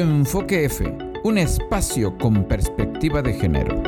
Enfoque F, un espacio con perspectiva de género.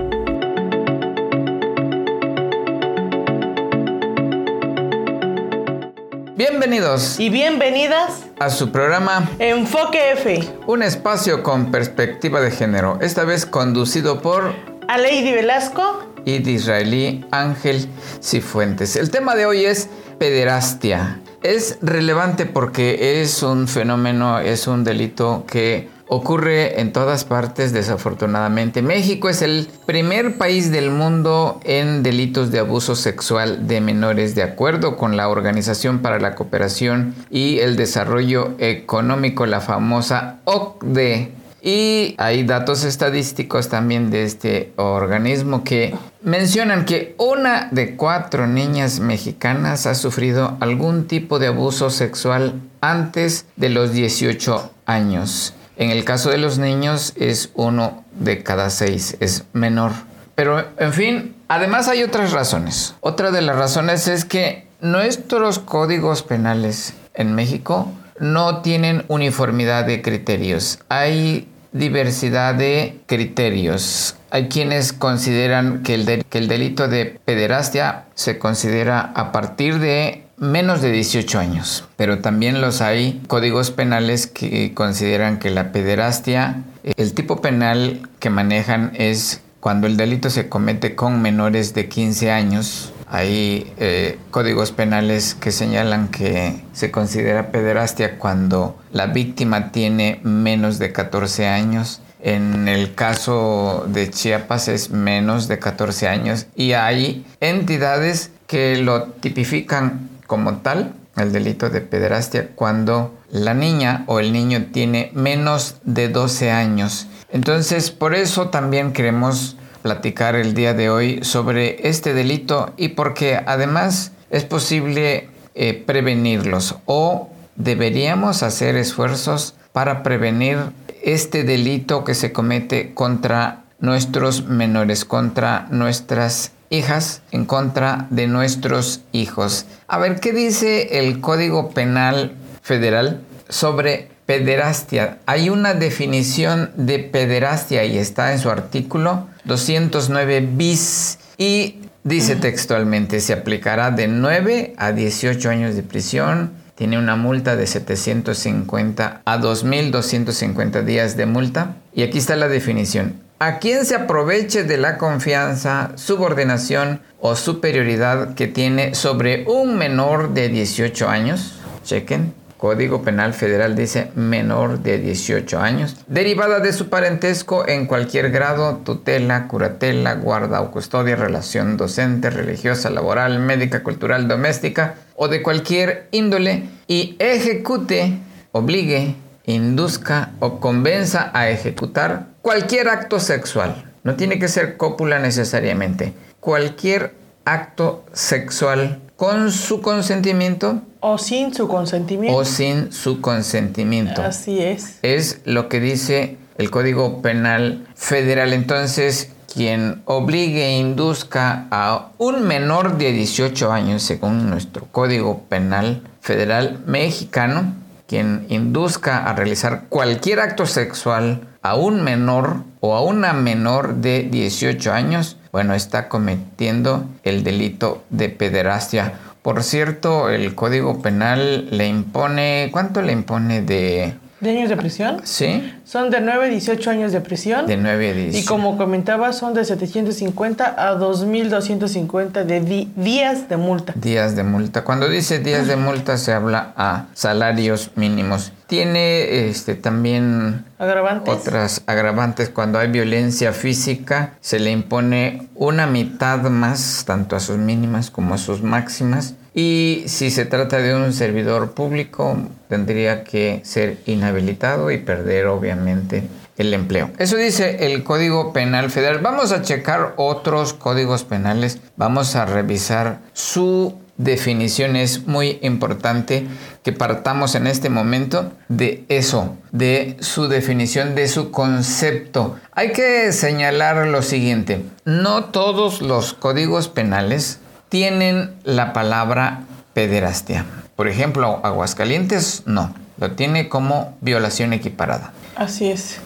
Bienvenidos y bienvenidas a su programa Enfoque F, un espacio con perspectiva de género, esta vez conducido por Aleidi Velasco y de israelí Ángel Cifuentes. El tema de hoy es pederastia. Es relevante porque es un fenómeno, es un delito que ocurre en todas partes desafortunadamente. México es el primer país del mundo en delitos de abuso sexual de menores de acuerdo con la Organización para la Cooperación y el Desarrollo Económico, la famosa OCDE. Y hay datos estadísticos también de este organismo que mencionan que una de cuatro niñas mexicanas ha sufrido algún tipo de abuso sexual antes de los 18 años. En el caso de los niños es uno de cada seis, es menor. Pero, en fin, además hay otras razones. Otra de las razones es que nuestros códigos penales en México no tienen uniformidad de criterios. Hay diversidad de criterios. Hay quienes consideran que el, delito de pederastia se considera a partir de menos de 18 años, pero también los hay códigos penales que consideran que la pederastia, el tipo penal que manejan es cuando el delito se comete con menores de 15 años. Hay eh, códigos penales que señalan que se considera pederastia cuando la víctima tiene menos de 14 años. En el caso de Chiapas es menos de 14 años y hay entidades que lo tipifican como tal el delito de pederastia cuando la niña o el niño tiene menos de 12 años. Entonces, por eso también queremos platicar el día de hoy sobre este delito y porque además es posible eh, prevenirlos o deberíamos hacer esfuerzos para prevenir este delito que se comete contra nuestros menores, contra nuestras hijas en contra de nuestros hijos. A ver, ¿qué dice el Código Penal Federal sobre pederastia? Hay una definición de pederastia y está en su artículo 209 bis y dice textualmente, se aplicará de 9 a 18 años de prisión, tiene una multa de 750 a 2.250 días de multa. Y aquí está la definición a quien se aproveche de la confianza, subordinación o superioridad que tiene sobre un menor de 18 años. Chequen. Código Penal Federal dice menor de 18 años, derivada de su parentesco en cualquier grado, tutela, curatela, guarda o custodia, relación docente, religiosa, laboral, médica, cultural, doméstica o de cualquier índole y ejecute, obligue, induzca o convenza a ejecutar cualquier acto sexual. No tiene que ser cópula necesariamente. Cualquier acto sexual con su consentimiento. O sin su consentimiento. O sin su consentimiento. Así es. Es lo que dice el Código Penal Federal. Entonces, quien obligue e induzca a un menor de 18 años, según nuestro Código Penal Federal mexicano, quien induzca a realizar cualquier acto sexual a un menor o a una menor de 18 años, bueno, está cometiendo el delito de pederastia. Por cierto, el Código Penal le impone, ¿cuánto le impone de ¿De años de prisión? Sí. Son de 9 a 18 años de prisión. De 9 a 18. Y como comentaba, son de 750 a 2.250 de días de multa. Días de multa. Cuando dice días de multa se habla a salarios mínimos. Tiene este, también agravantes. otras agravantes. Cuando hay violencia física se le impone una mitad más, tanto a sus mínimas como a sus máximas. Y si se trata de un servidor público, tendría que ser inhabilitado y perder obviamente el empleo. Eso dice el Código Penal Federal. Vamos a checar otros códigos penales. Vamos a revisar su definición. Es muy importante que partamos en este momento de eso, de su definición, de su concepto. Hay que señalar lo siguiente. No todos los códigos penales tienen la palabra pederastia. Por ejemplo, Aguascalientes no. lo tiene como violación equiparada. Así es.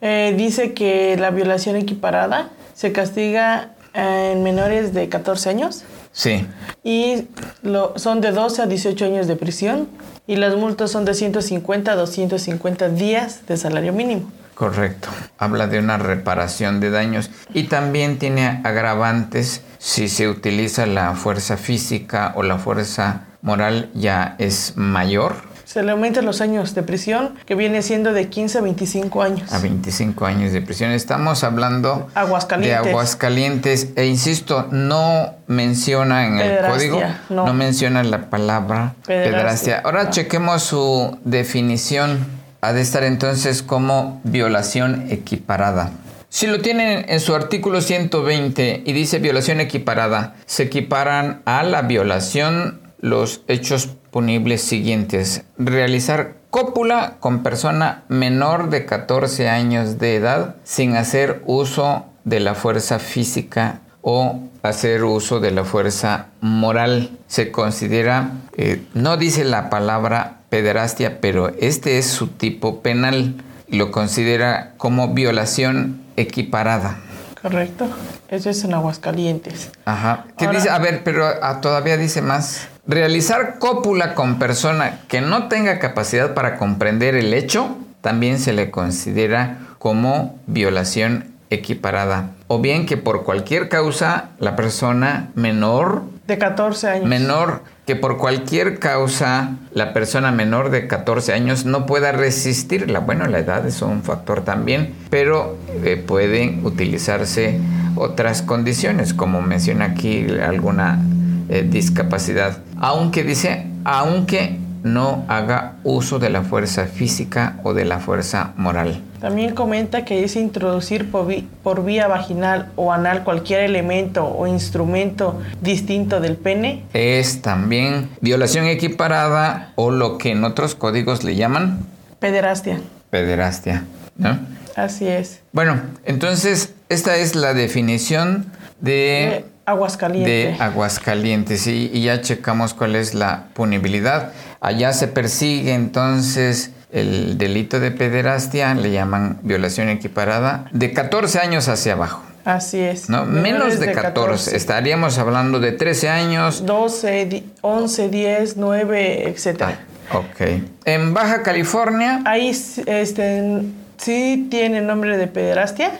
Eh, dice que la violación equiparada se castiga en menores de 14 años Sí, y lo, son de 12 a 18 años de prisión y las multas son de 150 a 250 días de salario mínimo. correcto. Habla de una reparación de daños y también tiene agravantes si se utiliza la fuerza física o la fuerza moral ya es mayor Se le aumentan los años de prisión, que viene siendo de 15 a 25 años. a 25 años de prisión. Estamos hablando Aguascalientes. de Aguascalientes e insisto, no menciona en el código, no. no. menciona la palabra. Pederastia, Ahora no. chequemos su definición. Ha de estar entonces como violación equiparada. Si lo tienen en su artículo 120 y dice violación equiparada, se equiparan a la violación los hechos punibles siguientes. Realizar cópula con persona menor de 14 años de edad sin hacer uso de la fuerza física o hacer uso de la fuerza moral. Se considera, eh, no dice la palabra pederastia, pero este es su tipo penal. Lo considera como violación equiparada. Correcto. Eso es en Aguascalientes. Ajá. ¿Qué Ahora- dice? A ver, pero ah, todavía dice más. Realizar cópula con persona que no tenga capacidad para comprender el hecho también se le considera como violación equiparada. O bien que por cualquier causa la persona menor, De 14 años. menor, que por cualquier causa la persona menor de 14 años no pueda resistirla. Bueno, la edad es un factor también, pero eh, pueden utilizarse otras condiciones, como menciona aquí alguna eh, discapacidad. Aunque dice, aunque no haga uso de la fuerza física o de la fuerza moral. También comenta que es introducir por, por vía vaginal o anal cualquier elemento o instrumento distinto del pene. Es también violación equiparada o lo que en otros códigos le llaman Pederastia. pederastia. ¿no? Así es. Bueno, entonces esta es la definición De de, Aguascalientes. de Aguascalientes y, y ya checamos cuál es la punibilidad. Allá se persigue entonces el delito de pederastia, le llaman violación equiparada, de 14 años hacia abajo. Así es. ¿no? Menos de 14. Estaríamos hablando de 13 años. 12, di- 11, 10, 9, etc. Ok. En Baja California, Ahí este, sí tiene nombre de pederastia.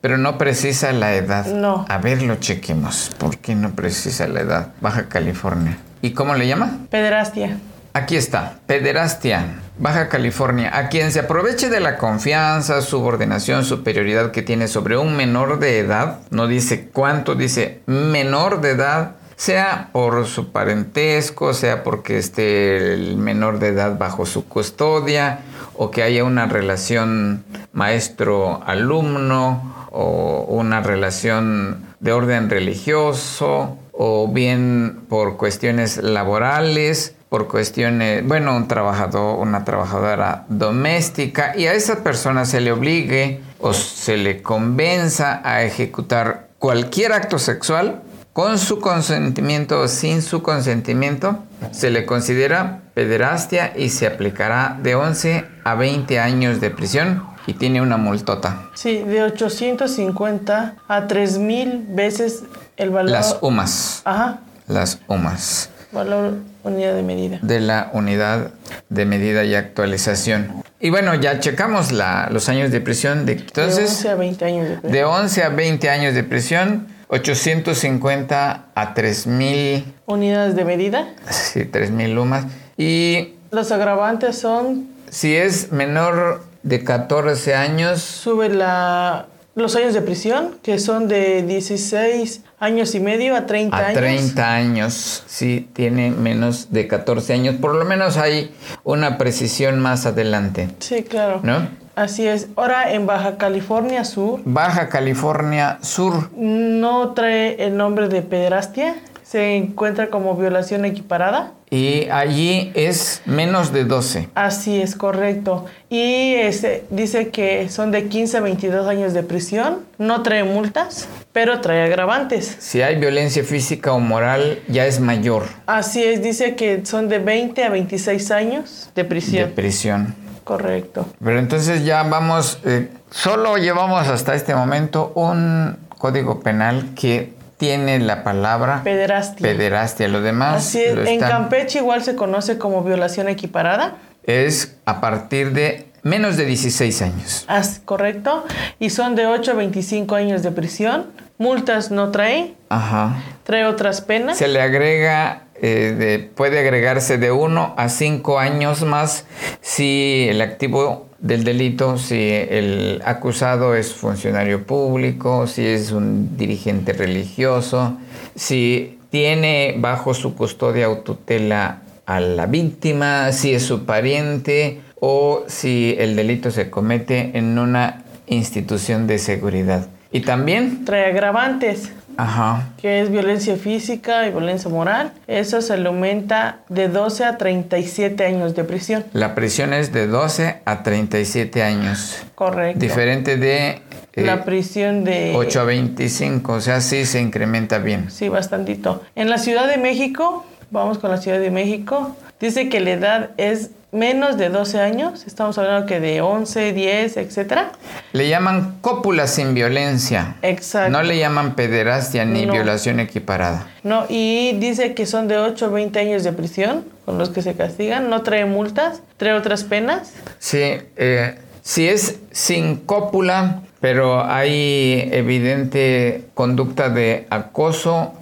pero no precisa la edad. No. A ver, lo chequemos. ¿Por qué no precisa la edad? Baja California. ¿Y cómo le llama? Pederastia. Aquí está, pederastia, Baja California, a quien se aproveche de la confianza, subordinación, superioridad que tiene sobre un menor de edad, no dice cuánto, dice menor de edad, sea por su parentesco, sea porque esté el menor de edad bajo su custodia, o que haya una relación maestro-alumno, o una relación de orden religioso, o bien por cuestiones laborales, por cuestiones, bueno, un trabajador, una trabajadora doméstica, y a esa persona se le obligue o se le convenza a ejecutar cualquier acto sexual con su consentimiento o sin su consentimiento, se le considera pederastia y se aplicará de 11 a 20 años de prisión y tiene una multota. Sí, de 850 a 3000 veces el valor. Las UMAS, Ajá. las UMAS. Valor unidad de medida. de la unidad de medida y actualización. Y bueno, ya checamos la, los años de prisión. De, de entonces, 11 a 20 años de de 11 a 20 años de prisión, 850 a 3.000, unidades de medida. sí, 3.000 lumas. Y Los agravantes son si es menor de 14 años, sube la los años de prisión, que son de 16 años y medio a 30 a años. 30 años, si tiene menos de 14 años, por lo menos hay una precisión más adelante, Sí, claro. ¿no? Así es. Ahora en Baja California Sur Baja California Sur. no trae el nombre de pederastia, se encuentra como violación equiparada. Y allí es menos de 12. Así es, correcto. Y este, dice que son de 15 a 22 años de prisión, no trae multas, pero trae agravantes. Si hay violencia física o moral, ya es mayor. Así es, dice que son de 20 a 26 años de prisión. De prisión. Correcto. Pero entonces ya vamos, eh, solo llevamos hasta este momento un código penal que tiene la palabra Pederastia. pederastia. Lo demás Así es, lo en Campeche igual se conoce como violación equiparada. es a partir de menos de 16 años. As- correcto. Y son de 8 a 25 años de prisión. Multas no trae, Ajá. trae otras penas. Se le agrega, eh, de- puede agregarse de 1 a 5 años más si el activo del delito, si el acusado es funcionario público, si es un dirigente religioso, si tiene bajo su custodia o tutela a la víctima, si es su pariente o si el delito se comete en una institución de seguridad. Y también, Trae agravantes, ajá, que es violencia física y violencia moral. Eso se le aumenta de 12 a 37 años de prisión. La prisión es de 12 a 37 años. Correcto. Diferente de eh, La prisión de... 8 a 25, o sea, sí se incrementa bien. Sí, bastantito. En la Ciudad de México, vamos con la Ciudad de México, dice que la edad es menos de 12 años. Estamos hablando que de 11, 10, etcétera. Le llaman cópula sin violencia. Exacto. No le llaman pederastia ni No. violación equiparada. No, y dice que son de 8 a 20 años de prisión con los que se castigan. No trae multas, trae otras penas. Sí, eh, si es sin cópula, pero hay evidente conducta de acoso,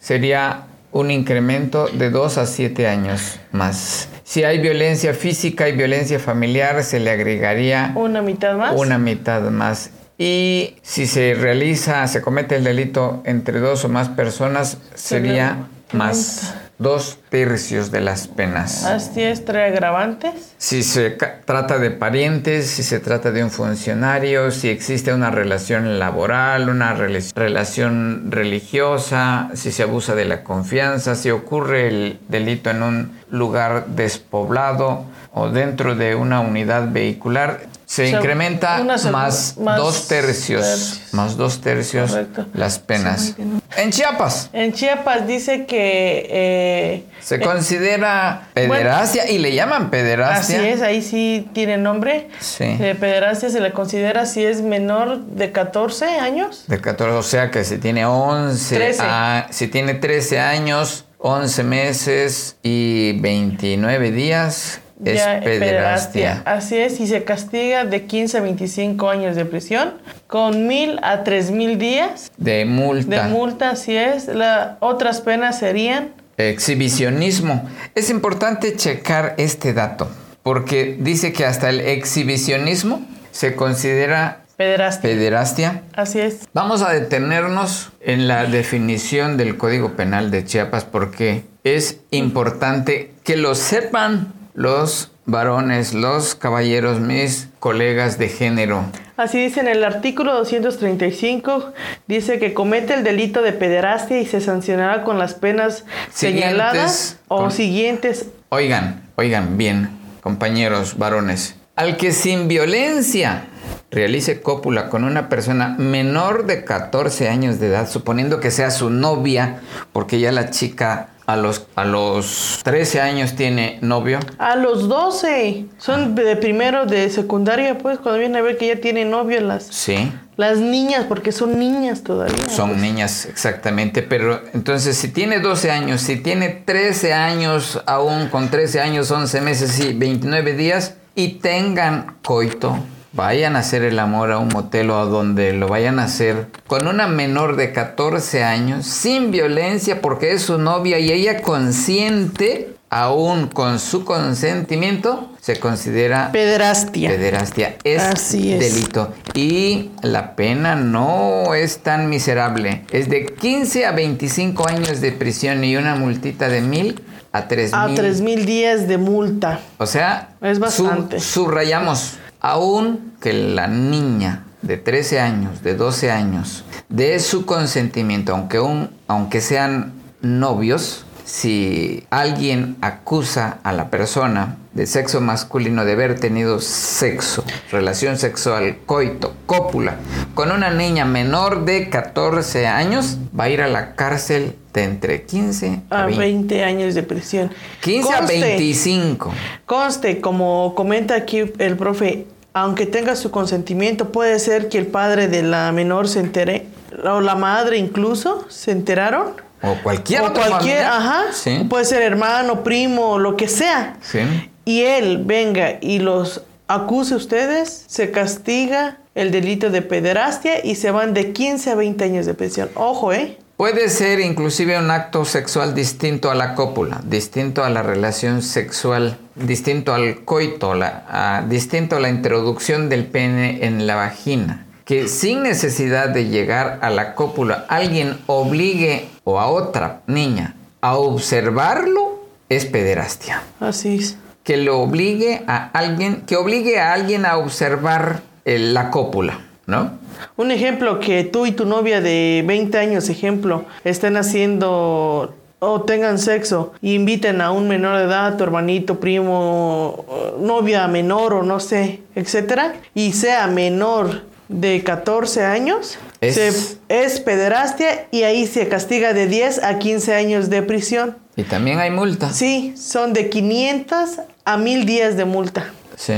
sería un incremento de 2 a 7 años más. Si hay violencia física y violencia familiar, se le agregaría Una mitad más. una mitad más. Y si se realiza, se comete el delito entre dos o más personas, sería más dos tercios de las penas. Así es, trae agravantes. Si se trata de parientes, si se trata de un funcionario, si existe una relación laboral, una rela- relación religiosa, si se abusa de la confianza, si ocurre el delito en un lugar despoblado o dentro de una unidad vehicular, se O sea, incrementa más, más dos tercios, tercios. más dos tercios Correcto. las penas. En Chiapas En Chiapas dice que... eh, se eh, considera pederastia y le llaman Así pederastia. es, ahí sí tiene nombre. Sí. De pederastia se le considera si es menor de 14 años. De 14, o sea que si tiene 11, 13. a- si tiene 13 años, 11 meses y 29 días, es ya pederastia. Así es, y se castiga de 15 a 25 años de prisión con mil a tres mil días De multa. de multa. Así es. La, otras penas serían Exhibicionismo. Es importante checar este dato, porque dice que hasta el exhibicionismo se considera pederastia. pederastia. Así es. Vamos a detenernos en la definición del Código Penal de Chiapas porque es importante que lo sepan los varones, los caballeros, mis colegas de género. Así dice en el artículo 235, dice que comete el delito de pederastia y se sancionará con las penas Siguientes, señaladas o con- siguientes. Oigan, oigan bien, compañeros varones. Al que sin violencia realice cópula con una persona menor de 14 años de edad, suponiendo que sea su novia, porque ya la chica a los, a los 13 años tiene novio, A los 12, son de primero de secundaria, pues cuando viene a ver que ya tiene novio las, sí, las niñas, porque son niñas todavía. son pues. niñas exactamente, pero entonces si tiene 12 años, si tiene 13 años, aún con 13 años, 11 meses y 29 días, y tengan coito, vayan a hacer el amor a un motel o a donde lo vayan a hacer con una menor de 14 años, sin violencia, porque es su novia y ella consciente, aún con su consentimiento, se considera Pederastia. Pederastia es, Así es. delito y la pena no es tan miserable. Es de 15 a 25 años de prisión y una multita de mil a tres a mil. tres mil días de multa. O sea, Es bastante. subrayamos, aún que la niña de 13 años, de 12 años, de su consentimiento, aunque, un, aunque sean novios, si alguien acusa a la persona de sexo masculino de haber tenido sexo, relación sexual, coito, cópula, con una niña menor de 14 años, va a ir a la cárcel de entre 15 a 20, años de prisión. 15 a 25. Conste, como comenta aquí el profe, aunque tenga su consentimiento, puede ser que el padre de la menor se entere, o la madre incluso, se enteraron. O cualquier o cualquier, ajá. Puede ser hermano, primo, lo que sea. Sí. Y él venga y los acuse a ustedes, se castiga el delito de pederastia y se van de 15 a 20 años de prisión. Ojo, ¿eh? Puede ser inclusive un acto sexual distinto a la cópula, distinto a la relación sexual, distinto al coito, distinto a la introducción del pene en la vagina. Que sin necesidad de llegar a la cópula, alguien obligue o a otra niña a observarlo, es pederastia. Así es. Que lo obligue a alguien, que obligue a alguien a observar la cópula, ¿no? Un ejemplo que tú y tu novia de 20 años, ejemplo, estén haciendo o tengan sexo y inviten a un menor de edad, tu hermanito, primo, novia menor o no sé, etcétera, y sea menor de 14 años, es, es pederastia y ahí se castiga de 10 a 15 años de prisión. Y también hay multa. Sí, son de 500 a 1000 días de multa. Sí.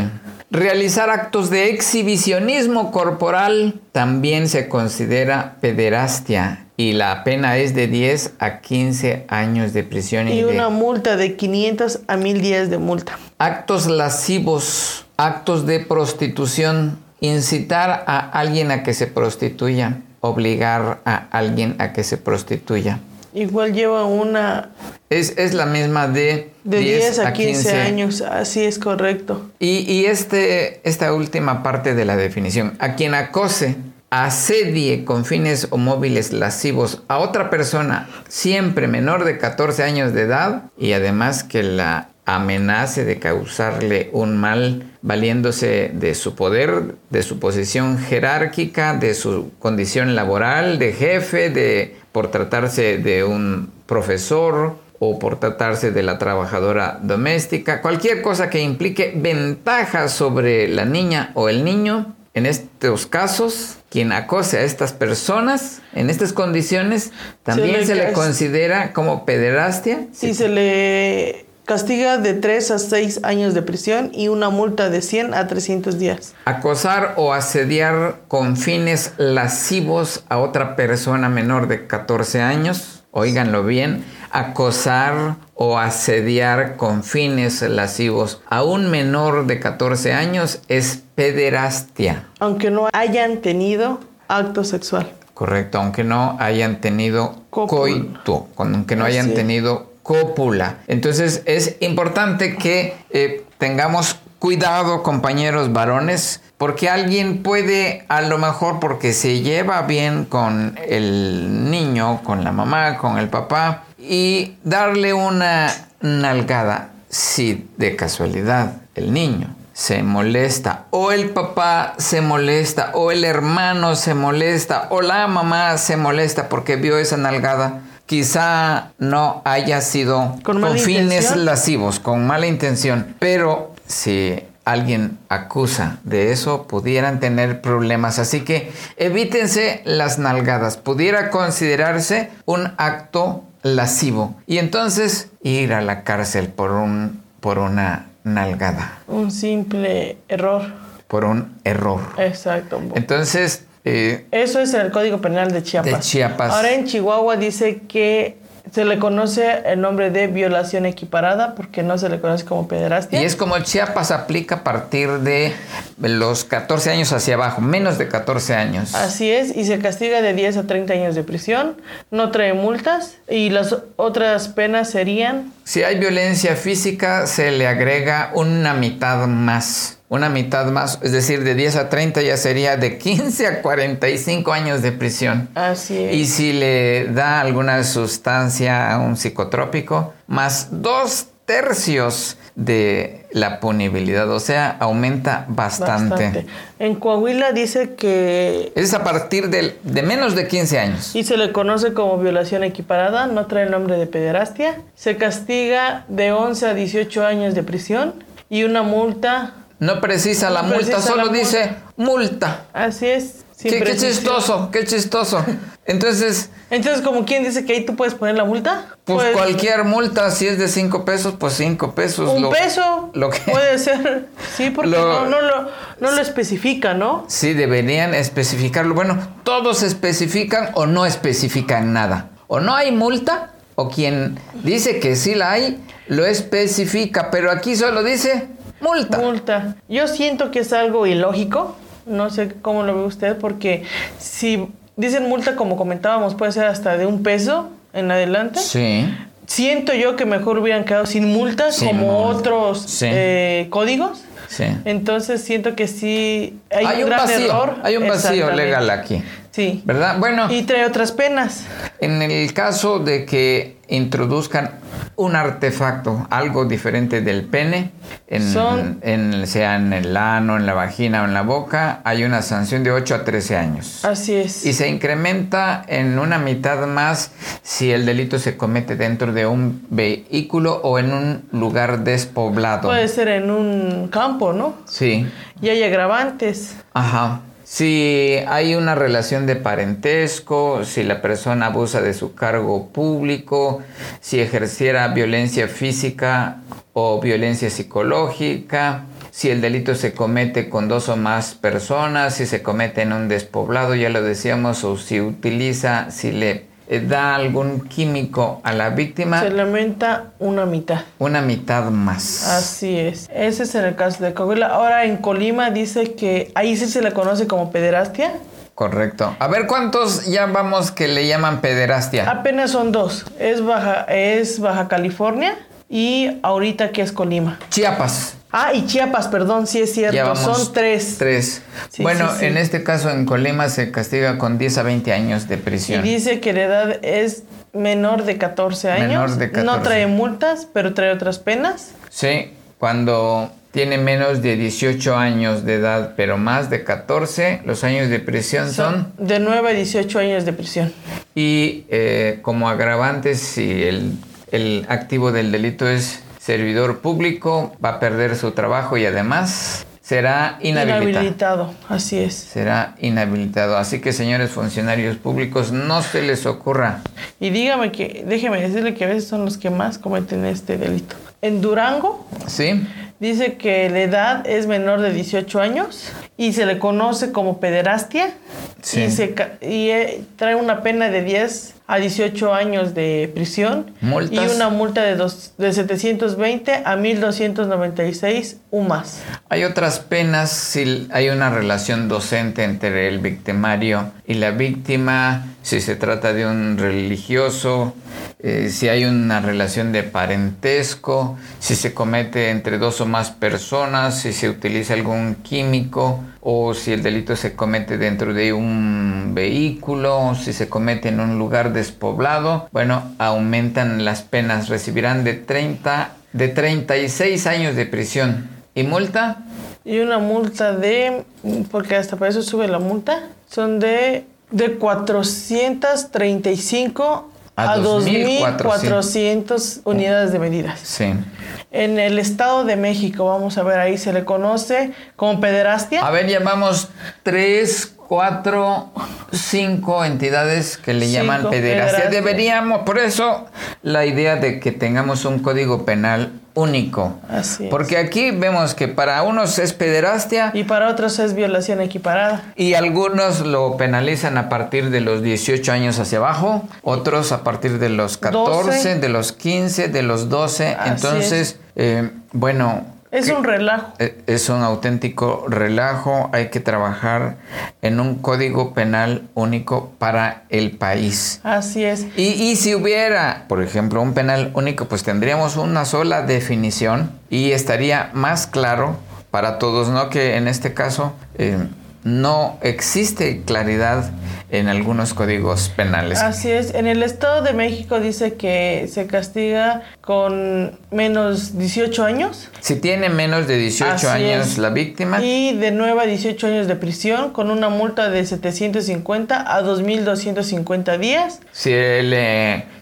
Realizar actos de exhibicionismo corporal también se considera pederastia y la pena es de 10 a 15 años de prisión. Y, una multa de 500 a 1000 días de multa. Actos lascivos, actos de prostitución, incitar a alguien a que se prostituya, obligar a alguien a que se prostituya. Igual lleva una... Es, la misma de... De 10, a 15, años, así es correcto. Y, este, esta última parte de la definición, a quien acose, asedie con fines o móviles lascivos a otra persona siempre menor de 14 años de edad y además que la amenace de causarle un mal valiéndose de su poder, de su posición jerárquica, de su condición laboral, de jefe, de por tratarse de un profesor o por tratarse de la trabajadora doméstica, cualquier cosa que implique ventaja sobre la niña o el niño. En estos casos, quien acose a estas personas en estas condiciones también se le, considera como pederastia. Sí, se le Castiga de 3 a 6 años de prisión y una multa de 100 a 300 días. Acosar o asediar con fines lascivos a otra persona menor de 14 años. Óiganlo bien. Acosar o asediar con fines lascivos a un menor de 14 años es pederastia. Aunque no hayan tenido acto sexual. Correcto, aunque no hayan tenido coito, aunque no hayan tenido cópula. Entonces es importante que eh, tengamos cuidado, compañeros varones, porque alguien puede, a lo mejor porque se lleva bien con el niño, con la mamá, con el papá, y darle una nalgada si de casualidad el niño se molesta, o el papá se molesta, o el hermano se molesta, o la mamá se molesta porque vio esa nalgada quizá no haya sido con, fines lascivos, con mala intención, pero si alguien acusa de eso, pudieran tener problemas. Así que evítense las nalgadas. Pudiera considerarse un acto lascivo y entonces ir a la cárcel por, un, por una nalgada. Un simple error. Por un error. Exacto. Entonces, eh, Eso es el Código Penal de Chiapas. De Chiapas. Ahora en Chihuahua dice que se le conoce el nombre de violación equiparada porque no se le conoce como pederastia. Y es como el Chiapas aplica a partir de los 14 años hacia abajo, menos de 14 años. Así es, y se castiga de 10 a 30 años de prisión, no trae multas y las otras penas serían... Si hay violencia física, se le agrega una mitad más una mitad más, es decir, de 10 a 30 ya sería de 15 a 45 años de prisión. Así es. Y si le da alguna sustancia a un psicotrópico, más dos tercios de la punibilidad, o sea, aumenta bastante. En Coahuila dice que... Es a partir de, de menos de 15 años. Y se le conoce como violación equiparada, no trae el nombre de pederastia. Se castiga de 11 a 18 años de prisión y una multa... No precisa la multa, solo dice multa. Así es. Qué, chistoso, qué chistoso. Entonces. Entonces, como quien dice que ahí tú puedes poner la multa. Pues, pues cualquier multa, si es de cinco pesos, pues cinco pesos. Un peso. Lo que, puede ser. Sí, porque no, no, lo, no lo especifica, ¿no? Sí, deberían especificarlo. Bueno, todos especifican o no especifican nada. O no hay multa, o quien dice que sí la hay, lo especifica, pero aquí solo dice multa. Multa. Yo siento que es algo ilógico no sé cómo lo ve usted, porque si dicen multa, como comentábamos, puede ser hasta de un peso en adelante. Sí. Siento yo que mejor hubieran quedado sin multas como otros eh, códigos. Sí. Entonces siento que sí hay, un, gran vacío, error. Hay un vacío legal aquí. Sí. ¿Verdad? Bueno. Y trae otras penas. En el caso de que introduzcan un artefacto, algo diferente del pene, en, sea en el ano, en la vagina o en la boca, hay una sanción de 8 a 13 años. Así es. Y se incrementa en una mitad más si el delito se comete dentro de un vehículo o en un lugar despoblado. Puede ser en un campo, ¿no? Sí. Y hay agravantes. Ajá. Si hay una relación de parentesco, si la persona abusa de su cargo público, si ejerciera violencia física o violencia psicológica, si el delito se comete con dos o más personas, si se comete en un despoblado, ya lo decíamos, o si utiliza, si le da algún químico a la víctima. Se lamenta una mitad. Una mitad más. Así es. Ese es en el caso de Coahuila. Ahora en Colima dice que ahí sí se le conoce como pederastia. Correcto. A ver cuántos ya vamos que le llaman pederastia. Apenas son dos. Es Baja, es Baja California y ahorita que es Colima. Chiapas. Ah, y Chiapas, perdón, sí es cierto, son tres. Tres. bueno, en este caso en Colima se castiga con 10 a 20 años de prisión. Y dice que la edad es menor de 14 años. Menor de 14. No trae multas, pero trae otras penas. Sí, cuando tiene menos de 18 años de edad, pero más de 14, los años de prisión son... de 9 a 18 años de prisión. Y eh, como agravantes, si el, el activo del delito es servidor público, va a perder su trabajo y además será inhabilitado. Inhabilitado, así es. Será inhabilitado. Así que, señores funcionarios públicos, no se les ocurra. Y dígame que, déjeme decirle que a veces son los que más cometen este delito. En Durango, sí. dice que la edad es menor de 18 años y se le conoce como pederastia. Sí. Y, se, y eh, trae una pena de 10 a 18 años de prisión y una multa de, dos, de 720 a 1296 más. Hay otras penas si hay una relación docente entre el victimario y la víctima, si se trata de un religioso, eh, si hay una relación de parentesco, si se comete entre dos o más personas, si se utiliza algún químico o si el delito se comete dentro de un vehículo, si se comete en un lugar despoblado, bueno, aumentan las penas, recibirán de 30 de 36 años de prisión. Y multa y una multa de porque hasta para eso sube la multa, son de de 435 a, 2.400 unidades de medidas. Sí. En el Estado de México, vamos a ver, ahí se le conoce como pederastia. A ver, llamamos tres, cuatro, cinco entidades que le llaman pederastia. Deberíamos, por eso la idea de que tengamos un código penal único. Así Porque aquí vemos que para unos es pederastia. Y para otros es violación equiparada. Y algunos lo penalizan a partir de los 18 años hacia abajo, otros a partir de los 14, de los 15, de los 12. Entonces, eh, bueno, es un relajo. E, es un auténtico relajo. Hay que trabajar en un código penal único para el país. Así es. Y, si hubiera, por ejemplo, un penal único, pues tendríamos una sola definición y estaría más claro para todos, ¿no? Que en este caso... Eh, no existe claridad en algunos códigos penales. Así es, en el Estado de México dice que se castiga con menos 18 años. Si tiene menos de 18 años la víctima. Y de 9 a 18 años de prisión con una multa de 750 a 2.250 días. Si,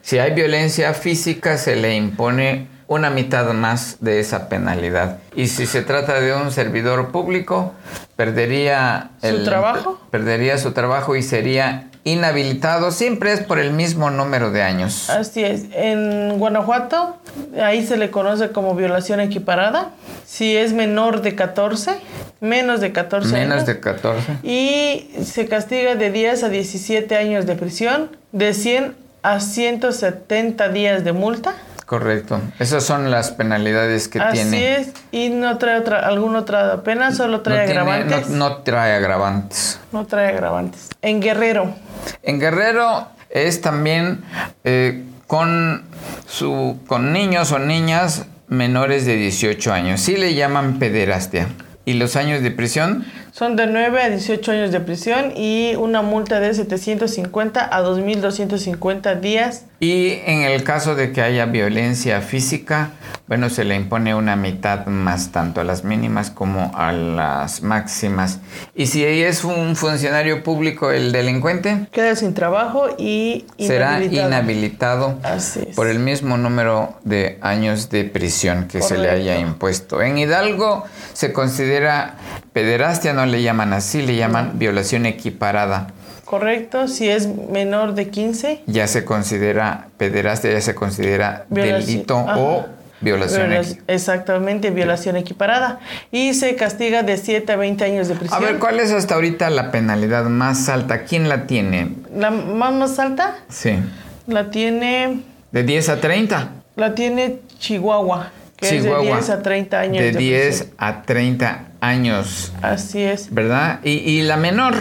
si hay violencia física se le impone una mitad más de esa penalidad. Y si se trata de un servidor público, perdería su trabajo. Perdería su trabajo y sería inhabilitado. Siempre es por el mismo número de años. Así es. En Guanajuato, ahí se le conoce como violación equiparada. Si es menor de 14, menos de 14 menos de 14. Y se castiga de 10 a 17 años de prisión, de 100 a 170 días de multa Correcto. Esas son las penalidades que tiene. Así es. ¿Y no trae otra, alguna otra pena? ¿Solo trae agravantes? no, trae agravantes. No trae agravantes. En Guerrero. En Guerrero es también eh, con, su, con niños o niñas menores de 18 años. Sí le llaman pederastia. ¿Y los años de prisión? Son de 9 a 18 años de prisión y una multa de 750 a 2.250 días. Y en el caso de que haya violencia física, bueno, se le impone una mitad más tanto a las mínimas como a las máximas. Y si es un funcionario público el delincuente, queda sin trabajo y será inhabilitado por el mismo número de años de prisión que se le haya impuesto. En Hidalgo se considera pederastia, no le llaman así, le llaman violación equiparada. Correcto, si es menor de 15. Ya se considera pederastia, ya se considera delito o violación. exactamente, violación equiparada. Y se castiga de 7 a 20 años de prisión. A ver, ¿cuál es hasta ahorita la penalidad más alta? ¿Quién la tiene? ¿La más, más alta? Sí. La tiene... ¿De 10 a 30? La tiene Chihuahua. Que es de 10 a 30 años. De, de 10 a 30 años. Así es. ¿Verdad? ¿Y, la menor?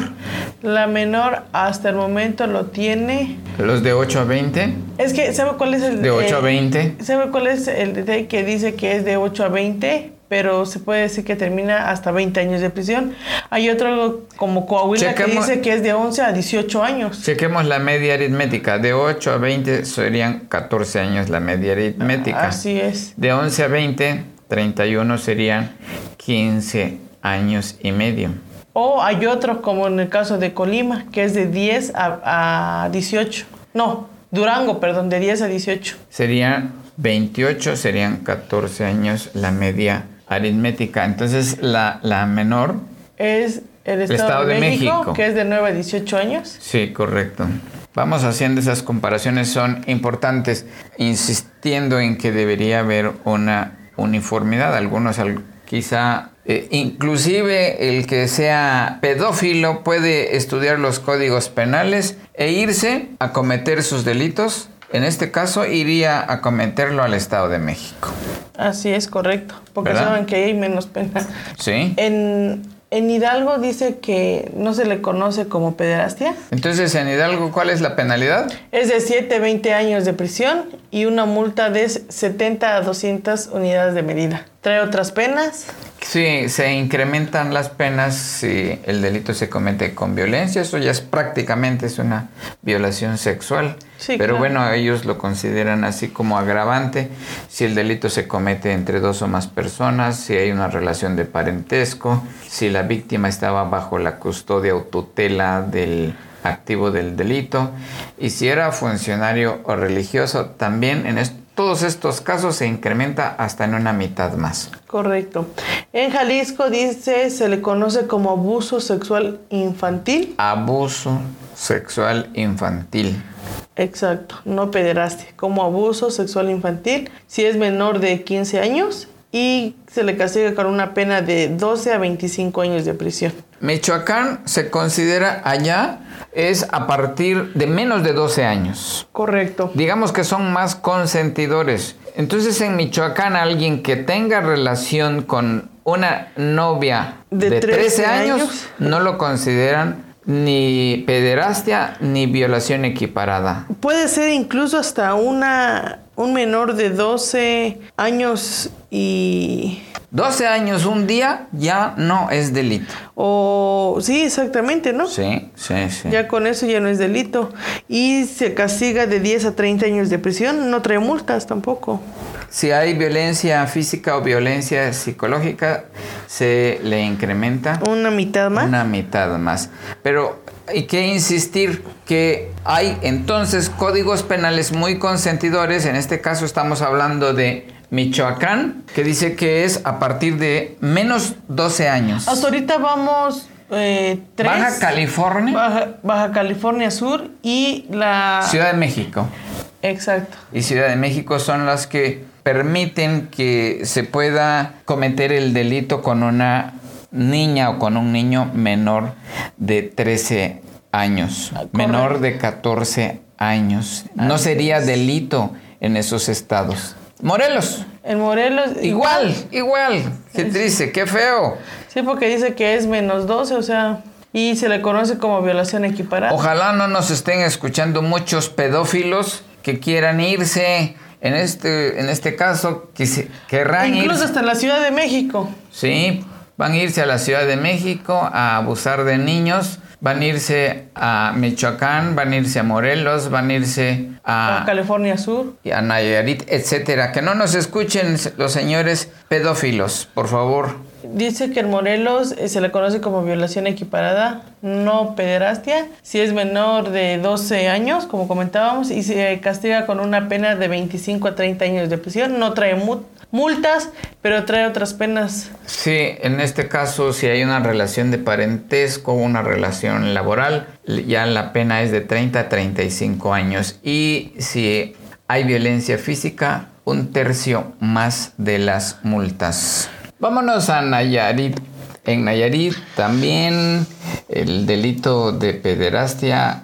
La menor hasta el momento lo tiene. ¿Los de 8 a 20? Es que, ¿sabe cuál es el de 8 a 20? ¿Sabe cuál es el detalle que dice que es de 8 a 20? Pero se puede decir que termina hasta 20 años de prisión. Hay otro como Coahuila que dice que es de 11 a 18 años. Chequemos la media aritmética. De 8 a 20 serían 14 años la media aritmética. Así es. De 11 a 20, 31 serían 15 años y medio. O hay otros, como en el caso de Colima, que es de 10 a, 18. No, Durango, perdón, de 10 a 18. Serían 28, serían 14 años la media aritmética. Entonces, la, la menor es el Estado, de, México, que es de 9 a 18 años. Sí, correcto. Vamos haciendo esas comparaciones, son importantes, insistiendo en que debería haber una uniformidad. Algunos quizá eh, inclusive el que sea pedófilo puede estudiar los códigos penales e irse a cometer sus delitos. En este caso iría a cometerlo al Estado de México. Así es, correcto, porque saben que hay menos pena. Sí. En, en Hidalgo dice que no se le conoce como pederastia. Entonces, en Hidalgo, ¿cuál es la penalidad? Es de 7 a 20 años de prisión y una multa de 70 a 200 unidades de medida. ¿Trae otras penas? Sí, se incrementan las penas si el delito se comete con violencia. Eso ya es prácticamente es una violación sexual. Pero bueno, ellos lo consideran así como agravante si el delito se comete entre dos o más personas, si hay una relación de parentesco, si la víctima estaba bajo la custodia o tutela del activo del delito y si era funcionario o religioso, también en todos estos casos se incrementa hasta en una mitad más. Correcto. En Jalisco dice, se le conoce como abuso sexual infantil. Abuso sexual infantil. Exacto, no pederastia, como abuso sexual infantil, si es menor de 15 años y se le castiga con una pena de 12 a 25 años de prisión. Michoacán se considera allá es a partir de menos de 12 años. Correcto. Digamos que son más consentidores. Entonces en Michoacán alguien que tenga relación con una novia de, 13, años, no lo consideran ni pederastia ni violación equiparada. Puede ser incluso hasta una un menor de 12 años y 12 años un día ya no es delito. O sí, exactamente, ¿no? Sí, sí, sí. Ya con eso ya no es delito. Y se castiga de 10 a 30 años de prisión, no trae multas tampoco. Si hay violencia física o violencia psicológica, se le incrementa Una mitad más. una mitad más. Pero hay que insistir que hay entonces códigos penales muy consentidores. En este caso estamos hablando de Michoacán, que dice que es a partir de menos 12 años. Hasta ahorita vamos eh, tres. Baja California, Baja, Baja California Sur y la... Ciudad de México. Exacto. y Ciudad de México son las que permiten que se pueda cometer el delito con una niña o con un niño menor de 13 años, Ah, correcto. menor de 14 años. No sería delito en esos estados. Morelos, En Morelos... igual, igual. Qué triste, qué feo. Sí, porque dice que es menos 12, o sea... Y se le conoce como violación equiparada. Ojalá no nos estén escuchando muchos pedófilos que quieran irse. En este, en este caso, que se, querrán Incluso hasta en la Ciudad de México. Sí, van a irse a la Ciudad de México a abusar de niños, van a irse a Michoacán, van a irse a Morelos, van a irse a a, California Sur. a Nayarit, etcétera. Que no nos escuchen los señores pedófilos, por favor. Dice que en Morelos eh, se le conoce como violación equiparada, no pederastia, si es menor de 12 años, como comentábamos, y se castiga con una pena de 25 a 30 años de prisión. No trae mu- multas, pero trae otras penas. Sí, en este caso, si hay una relación de parentesco, una relación laboral, ya la pena es de 30 a 35 años. Y si hay violencia física, un tercio más de las multas. Vámonos a Nayarit. En Nayarit también el delito de pederastia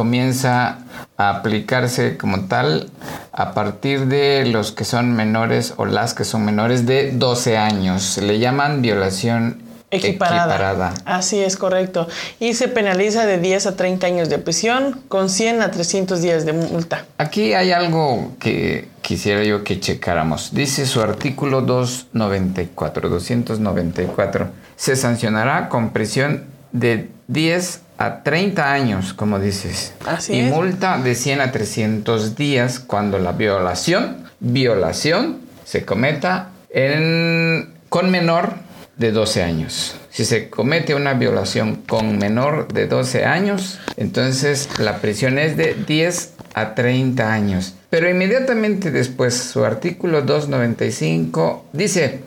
comienza a aplicarse como tal a partir de los que son menores o las que son menores de 12 años. Se le llaman violación Equiparada. equiparada. Así es correcto. Y se penaliza de 10 a 30 años de prisión con 100 a 300 días de multa. Aquí hay algo que quisiera yo que checáramos. Dice su artículo 294, 294. Se sancionará con prisión de 10 a 30 años, como dices. Así y es. multa de 100 a 300 días cuando la violación, violación, se cometa en, con menor de 12 años. Si se comete una violación con menor de 12 años, entonces la prisión es de 10 a 30 años. Pero inmediatamente después, su artículo 295 dice,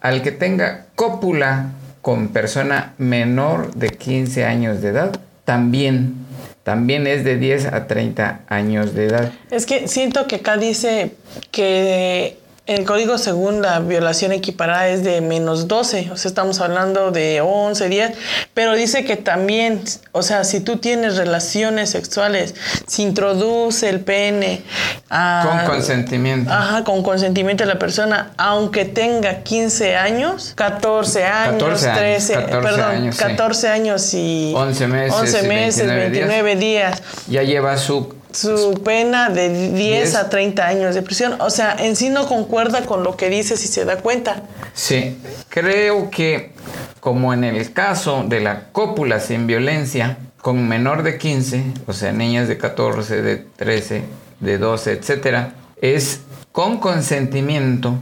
al que tenga cópula con persona menor de 15 años de edad, también, también es de 10 a 30 años de edad. Es que siento que acá dice que el código según la violación equiparada es de menos 12, o sea, estamos hablando de 11, 10, pero dice que también, o sea, si tú tienes relaciones sexuales, se introduce el pene a- Con consentimiento. Ajá, con consentimiento de la persona, aunque tenga 15 años, 14 años, 14 años, 13, 14 perdón, años, sí. 14 años y 11 meses 11 y meses, 29 días. 29 días. Ya lleva su Su pena de 10 Diez. a 30 años de prisión. O sea, en sí no concuerda con lo que dice si se da cuenta. Sí, creo que como en el caso de la cópula sin violencia con menor de 15, o sea, niñas de 14, de 13, de 12, etcétera, es con consentimiento,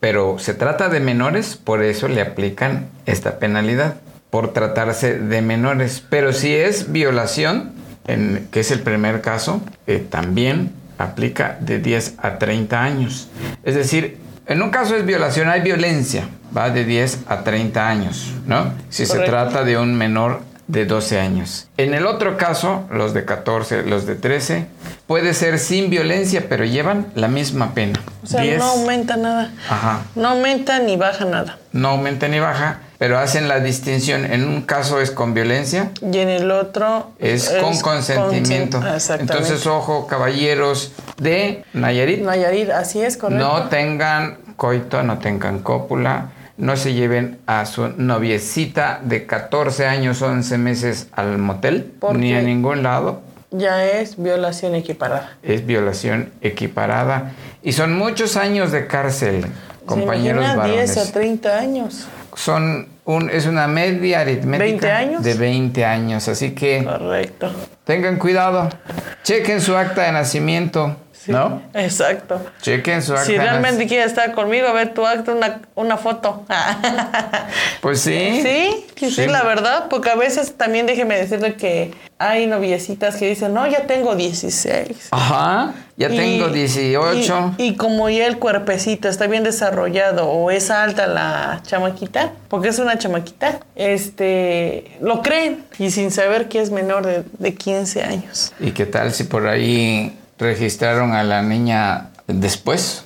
pero se trata de menores, por eso le aplican esta penalidad por tratarse de menores. Pero si es violación, en, que es el primer caso, eh, también aplica de 10 a 30 años. Es decir, en un caso es violación, hay violencia, va de 10 a 30 años, ¿no? Si se trata de un menor de 12 años. En el otro caso, los de 14, los de 13, puede ser sin violencia, pero llevan la misma pena. O sea, 10, no aumenta nada. Ajá. No aumenta ni baja nada. No aumenta ni baja, pero hacen la distinción. En un caso es con violencia, Y en el otro es, con consentimiento. consen- Exactamente. Entonces, ojo, caballeros de Nayarit, Nayarit, así es, correcto. no tengan coito, no tengan cópula, no se lleven a su noviecita de 14 años, 11 meses al motel, ¿Por ni a ningún lado. Ya es violación equiparada. Es violación equiparada. Y son muchos años de cárcel. compañeros Se varones. 10 a 30 años. Son un, es una media aritmética 20 años. de 20 años, así que Correcto. tengan cuidado. Chequen su acta de nacimiento, Sí, ¿no? Exacto. Chequen su acta Si realmente quieres estar conmigo, a ver tu acto, una, una foto. Pues sí. Sí, sí, sí, la verdad, porque a veces también déjeme decirle que hay noviecitas que dicen, no, ya tengo 16. Ajá, ya Y- tengo 18. Y, y como ya el cuerpecito está bien desarrollado o es alta la chamaquita, porque es una chamaquita, este, lo creen y sin saber que es menor de, de 15 años. ¿Y qué tal si por ahí registraron a la niña después?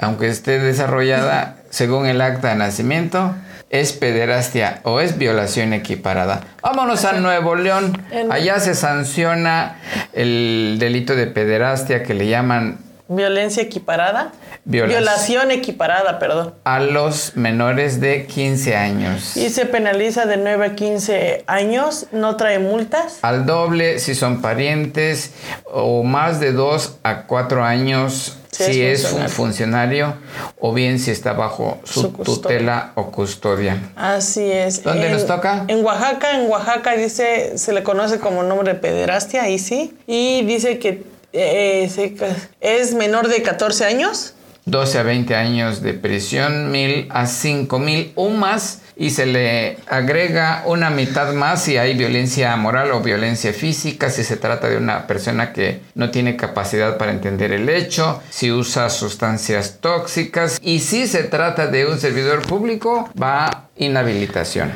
Aunque esté desarrollada, según el acta de nacimiento, es pederastia o es violación equiparada. Vámonos a Nuevo León. Allá se sanciona el delito de pederastia que le llaman Violencia equiparada. Violación equiparada, perdón. a los menores de 15 años. Y se penaliza de 9 a 15 años, no trae multas. Al doble si son parientes o más de 2 a 4 años Si si es es un funcionario o bien si está bajo su, tutela o custodia. Así es. ¿Dónde En- nos toca? En Oaxaca, en Oaxaca dice, se le conoce como nombre de pederastia, ahí sí. Y dice que eh, ca- es menor de 14 años. 12 a 20 años de prisión, mil a 5 mil o más y se le agrega una mitad más si hay violencia moral o violencia física, si se trata de una persona que no tiene capacidad para entender el hecho, si usa sustancias tóxicas y si se trata de un servidor público va inhabilitación.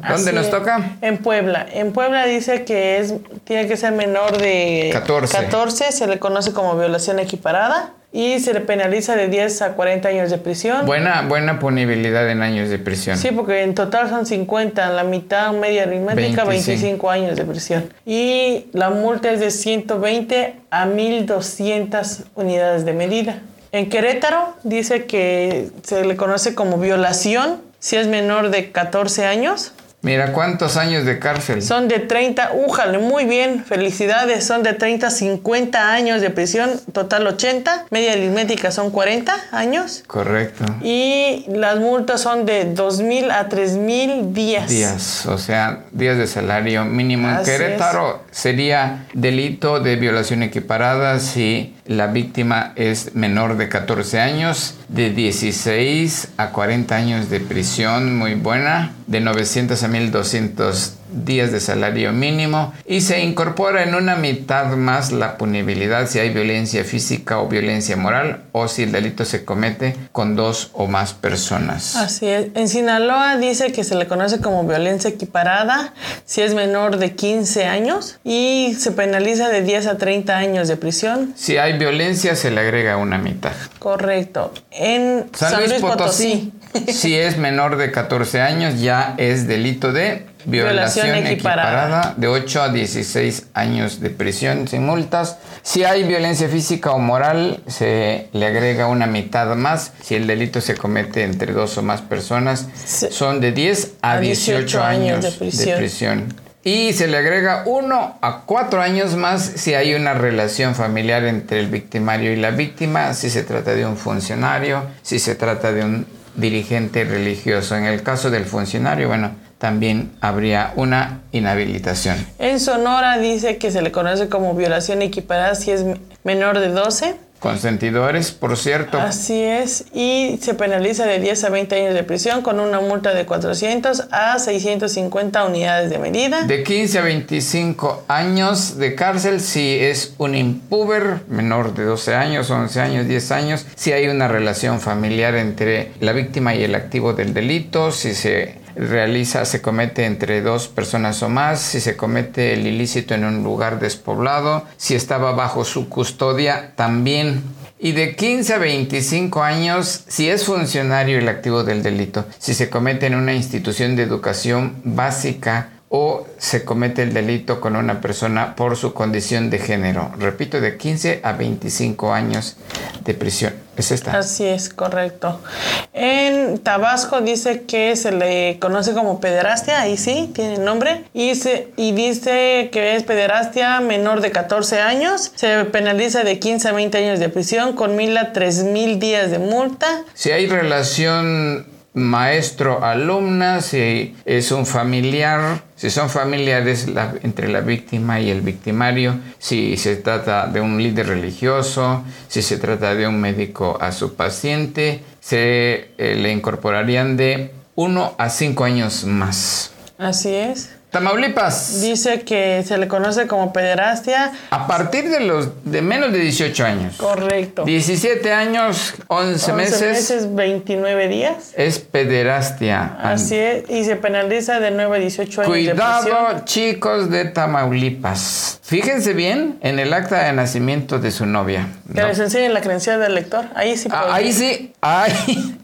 ¿Dónde Así nos es. toca? En Puebla. En Puebla dice que es tiene que ser menor de 14. 14, se le conoce como violación equiparada y se le penaliza de 10 a 40 años de prisión. Buena, buena punibilidad en años de prisión. Sí, porque en total son 50, la mitad media aritmética, 25. 25 años de prisión. Y la multa es de 120 a 1200 unidades de medida. En Querétaro dice que se le conoce como violación si es menor de 14 años. Mira, ¿cuántos años de cárcel? Son de 30, újale, muy bien, felicidades, son de 30 a 50 años de prisión, total 80, media aritmética son 40 años. Correcto. Y las multas son de 2.000 a 3.000 días. días, o sea, días de salario mínimo. En Así Querétaro sería delito de violación equiparada si la víctima es menor de 14 años, de 16 a 40 años de prisión, muy buena, de 900 a 1200 días de salario mínimo y se incorpora en una mitad más la punibilidad si hay violencia física o violencia moral o si el delito se comete con dos o más personas. Así es. En Sinaloa dice que se le conoce como violencia equiparada si es menor de 15 años y se penaliza de 10 a 30 años de prisión. Si hay violencia se le agrega una mitad. Correcto. En San, Luis, Potosí, si es menor de 14 años, ya es delito de violación, Violación equiparada. equiparada. de 8 a 16 años de prisión sin multas. Si hay violencia física o moral, se le agrega una mitad más. Si el delito se comete entre dos o más personas, son de 10 a, A 18, 18 años, de prisión. Y se le agrega uno a cuatro años más si hay una relación familiar entre el victimario y la víctima, si se trata de un funcionario, si se trata de un dirigente religioso. En el caso del funcionario, bueno, también habría una inhabilitación. En Sonora dice que se le conoce como violación equiparada si es menor de 12. Consentidores, por cierto, Así es. Y se penaliza de 10 a 20 años de prisión con una multa de 400 a 650 unidades de medida. de 15 a 25 años de cárcel si es un impuber menor de 12 años, 11 años, 10 años, si hay una relación familiar entre la víctima y el activo del delito, si se realiza, se comete entre dos personas o más, si se comete el ilícito en un lugar despoblado, si estaba bajo su custodia también. Y de 15 a 25 años, si es funcionario el activo del delito, si se comete en una institución de educación básica o se comete el delito con una persona por su condición de género. Repito, de 15 a 25 años de prisión. Es esta. Así es, correcto. En Tabasco dice que se le conoce como pederastia, ahí sí, tiene nombre, y, se, y dice que es pederastia menor de 14 años, se penaliza de 15 a 20 años de prisión con mil a 3 mil días de multa. Si hay relación maestro-alumna, si es un familiar, si son familiares entre la víctima y el victimario, si se trata de un líder religioso, si se trata de un médico a su paciente, se eh, le incorporarían de 1 a 5 años más. Así es. Tamaulipas. Dice que se le conoce como pederastia. A partir de los de menos de 18 años. Correcto. 17 años, 11, 11 meses. meses, 29 días. Es pederastia. Así es. Y se penaliza de 9 a 18 años. Cuidado, chicos de Tamaulipas. Fíjense bien en el acta de nacimiento de su novia. Que les enseñen la credencial del lector. Ahí sí. Ah, ahí sí. Ahí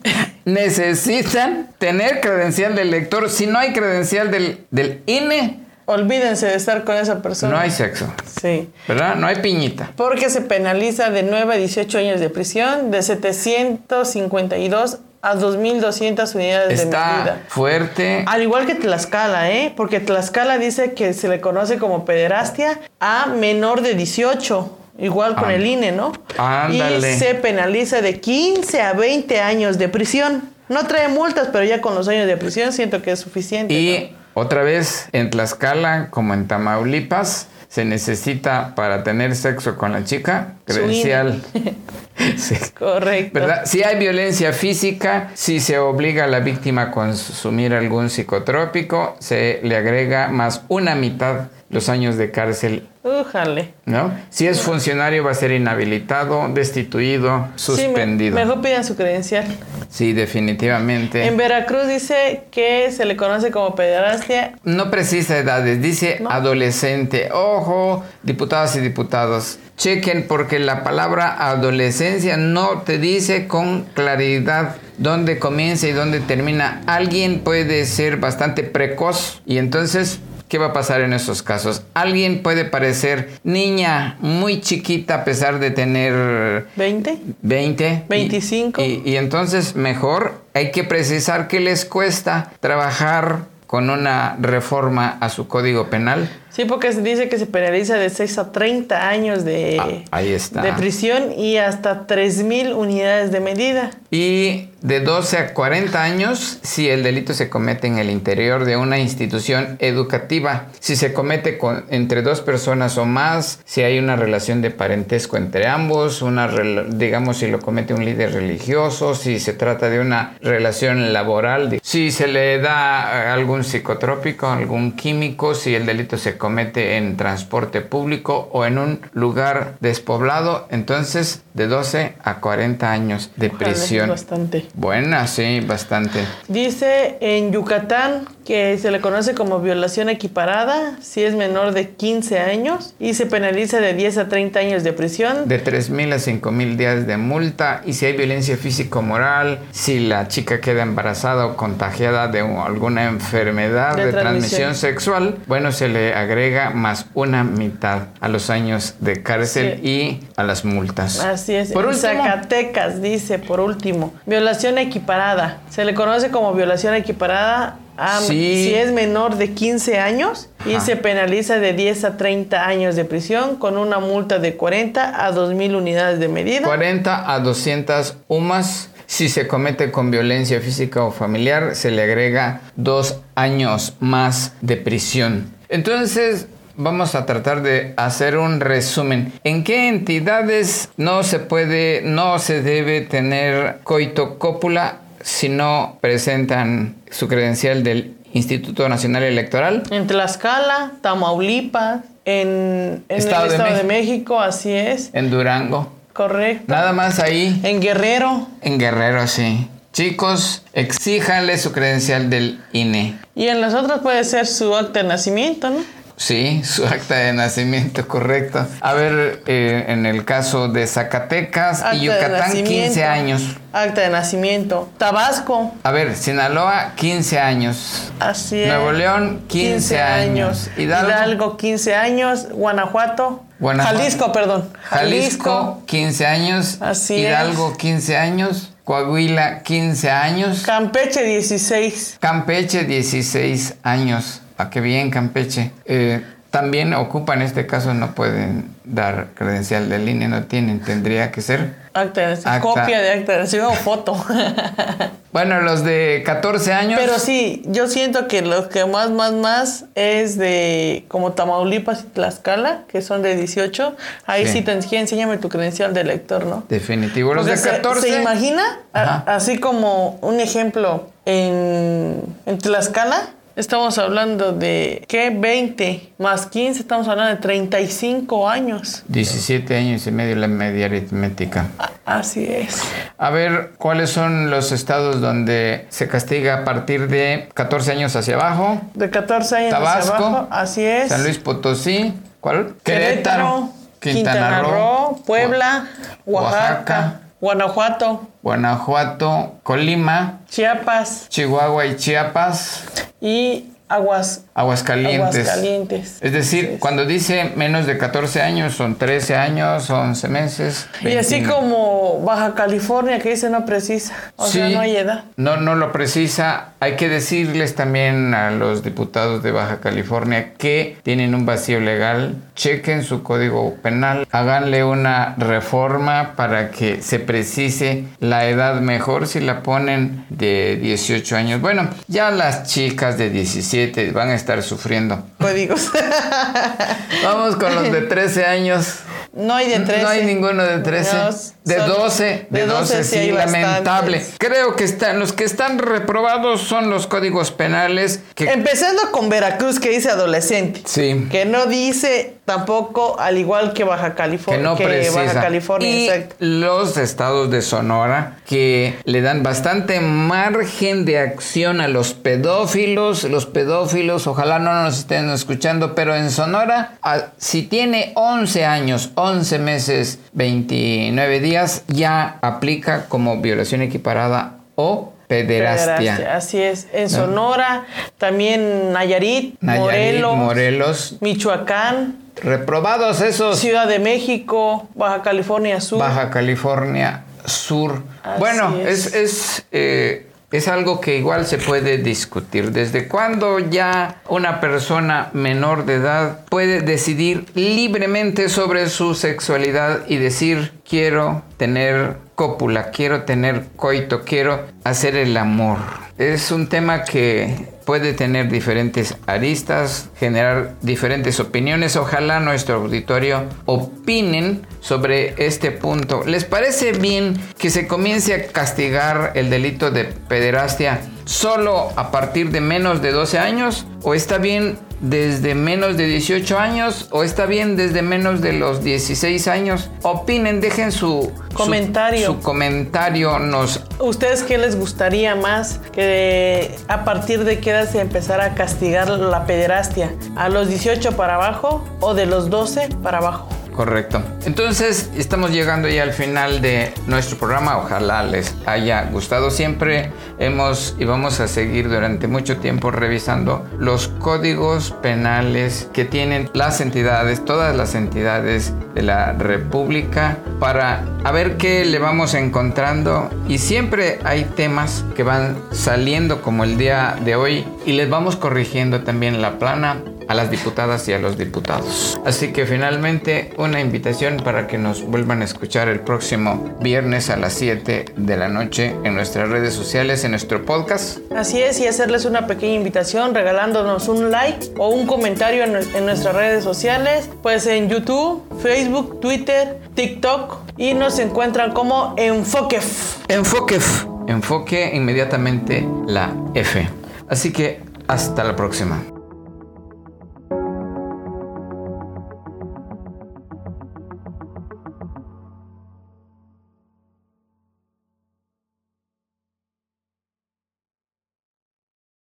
necesitan tener credencial del lector. Si no hay credencial del, del INE, Olvídense de estar con esa persona. No hay sexo. Sí. ¿Verdad? No hay piñita. Porque se penaliza de 9 a 18 años de prisión, de 752 a 2.200 unidades Está de medida. fuerte. Al igual que Tlaxcala, ¿eh? Porque Tlaxcala dice que se le conoce como pederastia a menor de 18. Igual con el INE, ¿no? Ándale. Y se penaliza de 15 a 20 años de prisión. No trae multas, pero ya con los años de prisión siento que es suficiente. Y otra vez, en Tlaxcala, como en Tamaulipas, se necesita para tener sexo con la chica credencial. sí. Correcto. ¿Verdad? Si hay violencia física, si se obliga a la víctima a consumir algún psicotrópico, se le agrega más una mitad los años de cárcel. Újale. ¿No? Si es funcionario va a ser inhabilitado, destituido, suspendido. Sí, mejor pidan su credencial. Sí, definitivamente. En Veracruz dice que se le conoce como pederastia. No precisa edades, dice ¿No? adolescente. Ojo, diputadas y diputados. Chequen porque la palabra adolescencia no te dice con claridad dónde comienza y dónde termina. Alguien puede ser bastante precoz y entonces ¿Qué va a pasar en esos casos? Alguien puede parecer niña muy chiquita a pesar de tener 20, 20, 25. Y, y, y entonces mejor hay que precisar que les cuesta trabajar con una reforma a su código penal. Sí, porque se dice que se penaliza de 6 a 30 años de, ah, ahí está. de prisión y hasta 3.000 unidades de medida. Y de 12 a 40 años si el delito se comete en el interior de una institución educativa, si se comete con, entre dos personas o más, si hay una relación de parentesco entre ambos, una digamos si lo comete un líder religioso, si se trata de una relación laboral, si se le da algún psicotrópico, algún químico, si el delito se comete en transporte público o en un lugar despoblado, entonces de 12 a 40 años de Ojalá, prisión. Bastante. Buena, sí, bastante. Dice en Yucatán que se le conoce como violación equiparada si es menor de 15 años y se penaliza de 10 a 30 años de prisión. De 3 mil a 5 mil días de multa y si hay violencia físico-moral, si la chica queda embarazada o contagiada de alguna enfermedad de, de transmisión. transmisión sexual, bueno, se le agrega más una mitad a los años de cárcel sí. y a las multas. Así es. Por último, Zacatecas dice, por último, violación equiparada. Se le conoce como violación equiparada a Sí. si es menor de 15 años y Ajá. se penaliza de 10 a 30 años de prisión con una multa de 40 a 2.000 unidades de medida. 40 a 200 UMAS. Si se comete con violencia física o familiar, se le agrega dos años más de prisión. Entonces, vamos a tratar de hacer un resumen. ¿En qué entidades no se puede, no se debe tener coito cópula si no presentan su credencial del Instituto Nacional Electoral? En Tlaxcala, Tamaulipas, en, en Estado el Estado de México. México, así es. En Durango. Correcto. Nada más ahí. En Guerrero. En Guerrero, sí. Chicos, exíjanle su credencial del INE. Y en los otros puede ser su acta de nacimiento, ¿no? Sí, su acta de nacimiento, correcto. A ver, eh, en el caso de Zacatecas Acta y Yucatán, 15 nacimiento. años. Acta de nacimiento. Tabasco. A ver, Sinaloa, 15 años. Así es. Nuevo León, 15, años. Hidalgo. Hidalgo, 15 años. Guanajuato. Guanajuato. Jalisco, perdón. Jalisco, 15 años. Así Hidalgo, 15 años. Coahuila, 15 años. Campeche, 16. Campeche, 16 años. ¿A qué bien, Campeche? Eh, también ocupa, en este caso, no pueden dar credencial de línea, no tienen, tendría que ser. Acta de. Acta. Copia de acta de nacimiento o foto. Bueno, los de 14 años. Pero sí, yo siento que lo que más, más, más es de como Tamaulipas y Tlaxcala, que son de 18. Ahí Sí. sí, te enséñame tu credencial de lector, ¿no? Definitivo. Los Porque de se- 14. ¿Se, imagina? A- Ajá. así como un ejemplo, en, en Tlaxcala estamos hablando de, ¿qué? 20 más 15, estamos hablando de 35 años. 17 años y medio la media aritmética. Así es. A ver, ¿cuáles son los estados donde se castiga a partir de 14 años hacia abajo? De 14 años hacia Tabasco, abajo, así es. San Luis Potosí, ¿cuál? Querétaro, Quintana Roo, Puebla, Oaxaca, Oaxaca. Guanajuato, Guanajuato, Colima, Chiapas. Chihuahua y Chiapas, y Aguas, Aguascalientes. Aguascalientes. Es decir, cuando dice menos de 14 años, son 13 años, 11 meses. Y así 29. como Baja California, que dice no precisa. O sea, no hay edad. No, no lo precisa. Hay que decirles también a los diputados de Baja California que tienen un vacío legal. Chequen su código penal. Háganle una reforma para que se precise la edad mejor si la ponen de 18 años. Bueno, ya las chicas de 17 van a estar sufriendo. Códigos. Vamos con los de 13 años. No hay de 13. No hay ninguno de 13. No, de son- 12. De 12, sí sí, hay lamentable. bastantes. Creo que están, los que están reprobados son los códigos penales que... Empezando con Veracruz, que dice adolescente. sí. Que no dice tampoco, al igual que Baja Que California. no precisa. Baja California, y exacto. los estados de Sonora que le dan bastante margen de acción a los pedófilos. Los pedófilos, ojalá no nos estén escuchando, pero en Sonora, a- si tiene 11 años, 11 meses, 29 días, ya aplica como violación equiparada o pederastia. Pederastia, Así es. En Sonora, también Nayarit, Nayarit, Morelos, Morelos, Michoacán, reprobados esos. Ciudad de México, Baja California Sur. Baja California Sur. Así bueno, es. es, es, eh, es algo que igual se puede discutir. ¿Desde cuándo ya una persona menor de edad puede decidir libremente sobre su sexualidad y decir quiero tener cópula, quiero tener coito, quiero hacer el amor? Es un tema que puede tener diferentes aristas, generar diferentes opiniones. Ojalá nuestro auditorio opinen sobre este punto. ¿Les parece bien que se comience a castigar el delito de pederastia solo a partir de menos de 12 años? ¿O está bien desde menos de 18 años? ¿O está bien desde menos de los 16 años? Opinen, dejen su su- Comentario. Su, comentario nos ¿Ustedes qué les gustaría más? Que a partir de qué edad se empezara a castigar la pederastia? ¿A los 18 para abajo o de los 12 para abajo? Correcto. Entonces estamos llegando ya al final de nuestro programa. Ojalá les haya gustado. Siempre hemos y vamos a seguir durante mucho tiempo revisando los códigos penales que tienen las entidades, todas las entidades de la República, para a ver qué le vamos encontrando. Y siempre hay temas que van saliendo como el día de hoy y les vamos corrigiendo también la plana a las diputadas y a los diputados. Así que finalmente una invitación para que nos vuelvan a escuchar el próximo viernes a las 7 de la noche en nuestras redes sociales, en nuestro podcast. Así es, y hacerles una pequeña invitación regalándonos un like o un comentario en, en nuestras redes sociales, pues en YouTube, Facebook, Twitter, TikTok y nos encuentran como Enfoquef. Enfoque. F. Enfoque inmediatamente la F. Así que hasta la próxima.